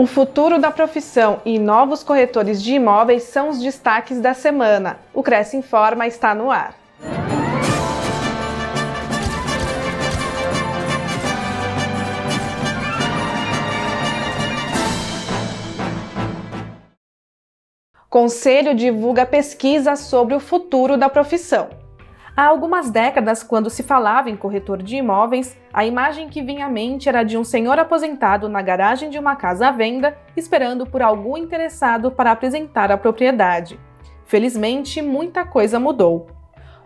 O futuro da profissão e novos corretores de imóveis são os destaques da semana. O Cresce Informa está no ar. Conselho divulga pesquisa sobre o futuro da profissão. Há algumas décadas, quando se falava em corretor de imóveis, a imagem que vinha à mente era de um senhor aposentado na garagem de uma casa à venda, esperando por algum interessado para apresentar a propriedade. Felizmente, muita coisa mudou.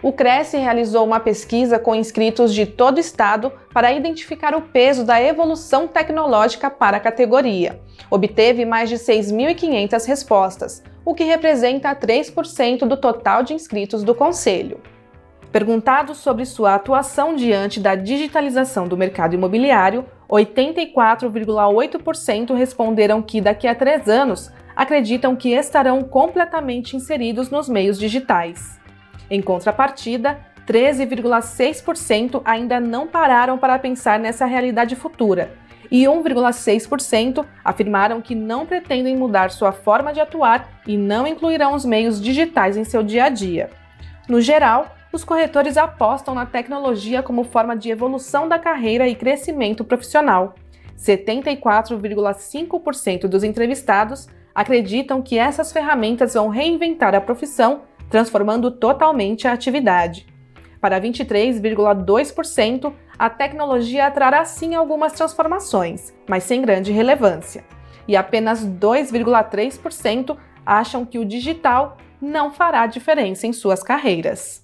O Cresce realizou uma pesquisa com inscritos de todo o estado para identificar o peso da evolução tecnológica para a categoria. Obteve mais de 6.500 respostas, o que representa 3% do total de inscritos do Conselho. Perguntado sobre sua atuação diante da digitalização do mercado imobiliário, 84,8% responderam que daqui a três anos acreditam que estarão completamente inseridos nos meios digitais. Em contrapartida, 13,6% ainda não pararam para pensar nessa realidade futura e 1,6% afirmaram que não pretendem mudar sua forma de atuar e não incluirão os meios digitais em seu dia a dia. No geral, os corretores apostam na tecnologia como forma de evolução da carreira e crescimento profissional. 74,5% dos entrevistados acreditam que essas ferramentas vão reinventar a profissão, transformando totalmente a atividade. Para 23,2%, a tecnologia trará sim algumas transformações, mas sem grande relevância. E apenas 2,3% acham que o digital não fará diferença em suas carreiras.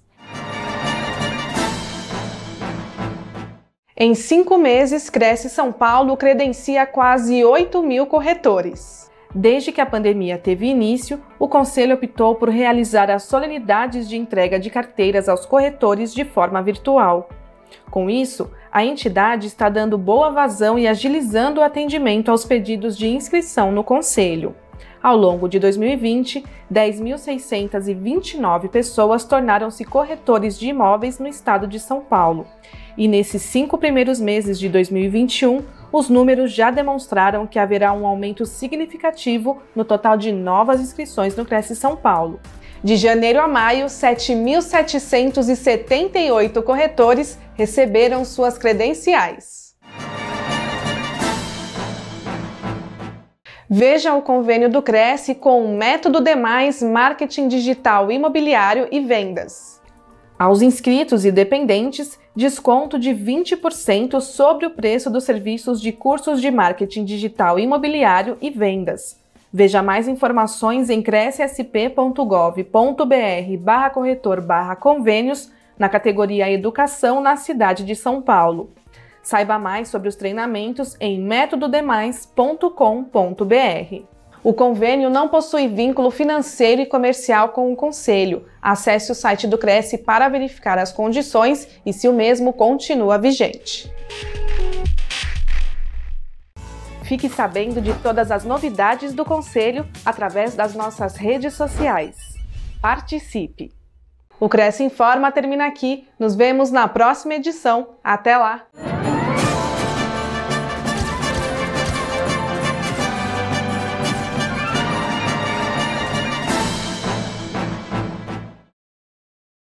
Em cinco meses, Cresce São Paulo credencia quase 8 mil corretores. Desde que a pandemia teve início, o Conselho optou por realizar as solenidades de entrega de carteiras aos corretores de forma virtual. Com isso, a entidade está dando boa vazão e agilizando o atendimento aos pedidos de inscrição no Conselho. Ao longo de 2020, 10.629 pessoas tornaram-se corretores de imóveis no estado de São Paulo. E nesses cinco primeiros meses de 2021, os números já demonstraram que haverá um aumento significativo no total de novas inscrições no Cresce São Paulo. De janeiro a maio, 7.778 corretores receberam suas credenciais. Veja o convênio do Cresce com o Método Demais Marketing Digital Imobiliário e Vendas. Aos inscritos e dependentes, desconto de 20% sobre o preço dos serviços de cursos de marketing digital imobiliário e vendas. Veja mais informações em crescsp.gov.br barra corretor barra convênios na categoria Educação na cidade de São Paulo. Saiba mais sobre os treinamentos em métododemais.com.br. O convênio não possui vínculo financeiro e comercial com o Conselho. Acesse o site do Cresce para verificar as condições e se o mesmo continua vigente. Fique sabendo de todas as novidades do Conselho através das nossas redes sociais. Participe! O Cresce Informa termina aqui. Nos vemos na próxima edição. Até lá!